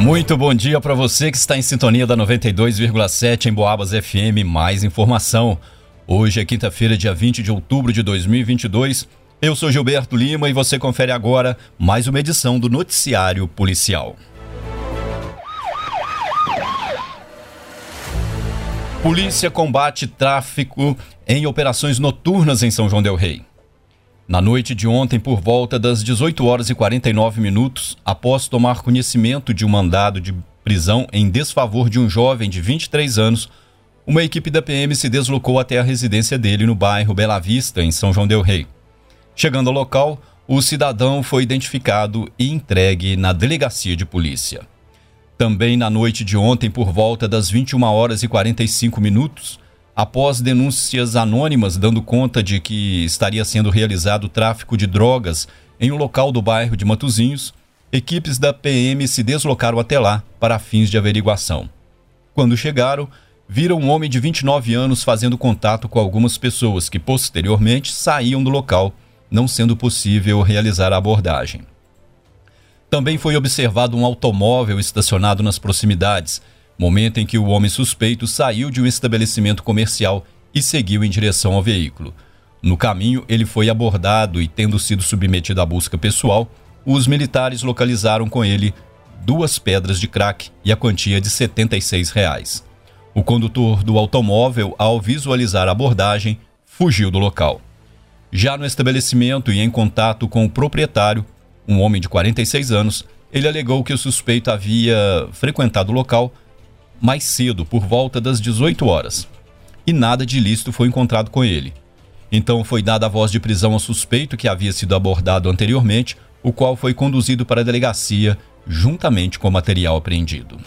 Muito bom dia para você que está em sintonia da 92,7 em Boabas FM. Mais informação. Hoje é quinta-feira, dia 20 de outubro de 2022. Eu sou Gilberto Lima e você confere agora mais uma edição do Noticiário Policial. Polícia combate tráfico em operações noturnas em São João Del Rei. Na noite de ontem, por volta das 18 horas e 49 minutos, após tomar conhecimento de um mandado de prisão em desfavor de um jovem de 23 anos, uma equipe da PM se deslocou até a residência dele no bairro Bela Vista, em São João del Rei. Chegando ao local, o cidadão foi identificado e entregue na delegacia de polícia. Também na noite de ontem, por volta das 21 horas e 45 minutos, após denúncias anônimas dando conta de que estaria sendo realizado tráfico de drogas em um local do bairro de Matozinhos, equipes da PM se deslocaram até lá para fins de averiguação. Quando chegaram, viram um homem de 29 anos fazendo contato com algumas pessoas que posteriormente saíam do local, não sendo possível realizar a abordagem. Também foi observado um automóvel estacionado nas proximidades, momento em que o homem suspeito saiu de um estabelecimento comercial e seguiu em direção ao veículo. No caminho, ele foi abordado e, tendo sido submetido à busca pessoal, os militares localizaram com ele duas pedras de crack e a quantia de 76 reais. O condutor do automóvel, ao visualizar a abordagem, fugiu do local. Já no estabelecimento e em contato com o proprietário, um homem de 46 anos, ele alegou que o suspeito havia frequentado o local mais cedo, por volta das 18 horas, e nada de ilícito foi encontrado com ele. Então foi dada a voz de prisão ao suspeito que havia sido abordado anteriormente, o qual foi conduzido para a delegacia juntamente com o material apreendido.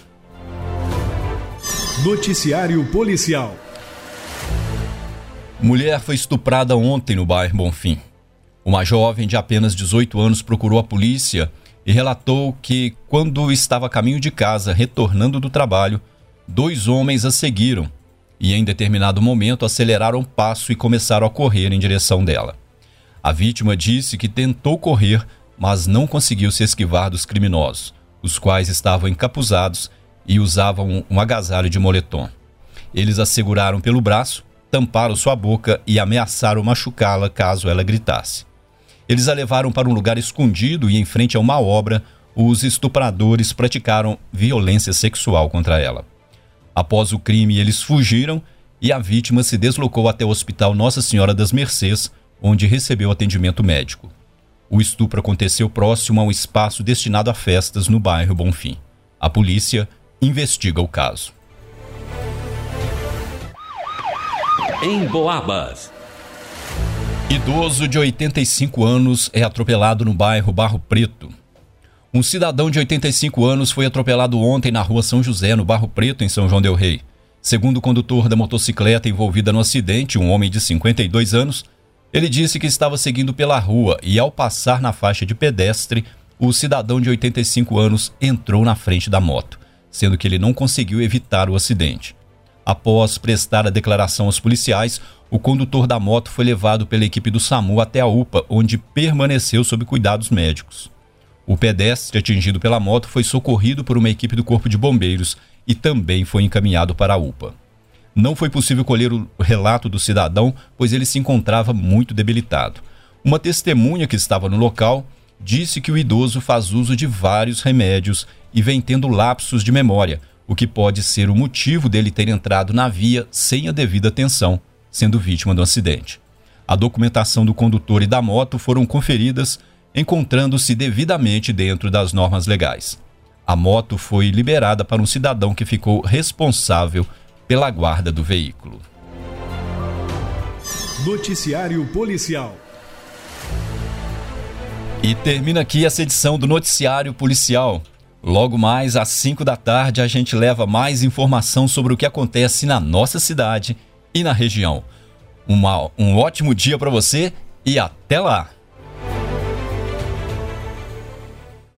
Noticiário Policial Mulher foi estuprada ontem no bairro Bonfim. Uma jovem de apenas 18 anos procurou a polícia e relatou que, quando estava a caminho de casa, retornando do trabalho, dois homens a seguiram e, em determinado momento, aceleraram o passo e começaram a correr em direção dela. A vítima disse que tentou correr, mas não conseguiu se esquivar dos criminosos, os quais estavam encapuzados e usavam um agasalho de moletom. Eles a seguraram pelo braço, tamparam sua boca e ameaçaram machucá-la caso ela gritasse. Eles a levaram para um lugar escondido e, em frente a uma obra, os estupradores praticaram violência sexual contra ela. Após o crime, eles fugiram e a vítima se deslocou até o Hospital Nossa Senhora das Mercês, onde recebeu atendimento médico. O estupro aconteceu próximo a um espaço destinado a festas no bairro Bonfim. A polícia investiga o caso. Em Boabas. Idoso de 85 anos é atropelado no bairro Barro Preto. Um cidadão de 85 anos foi atropelado ontem na rua São José, no Barro Preto, em São João Del Rei. Segundo o condutor da motocicleta envolvida no acidente, um homem de 52 anos, ele disse que estava seguindo pela rua e, ao passar na faixa de pedestre, o cidadão de 85 anos entrou na frente da moto, sendo que ele não conseguiu evitar o acidente. Após prestar a declaração aos policiais, o condutor da moto foi levado pela equipe do SAMU até a UPA, onde permaneceu sob cuidados médicos. O pedestre atingido pela moto foi socorrido por uma equipe do Corpo de Bombeiros e também foi encaminhado para a UPA. Não foi possível colher o relato do cidadão, pois ele se encontrava muito debilitado. Uma testemunha que estava no local disse que o idoso faz uso de vários remédios e vem tendo lapsos de memória, o que pode ser o motivo dele ter entrado na via sem a devida atenção, sendo vítima do acidente. A documentação do condutor e da moto foram conferidas encontrando-se devidamente dentro das normas legais. A moto foi liberada para um cidadão que ficou responsável pela guarda do veículo. Noticiário Policial. E termina aqui essa edição do Noticiário Policial. Logo mais às 5 da tarde a gente leva mais informação sobre o que acontece na nossa cidade e na região. Uma, um ótimo dia para você e até lá!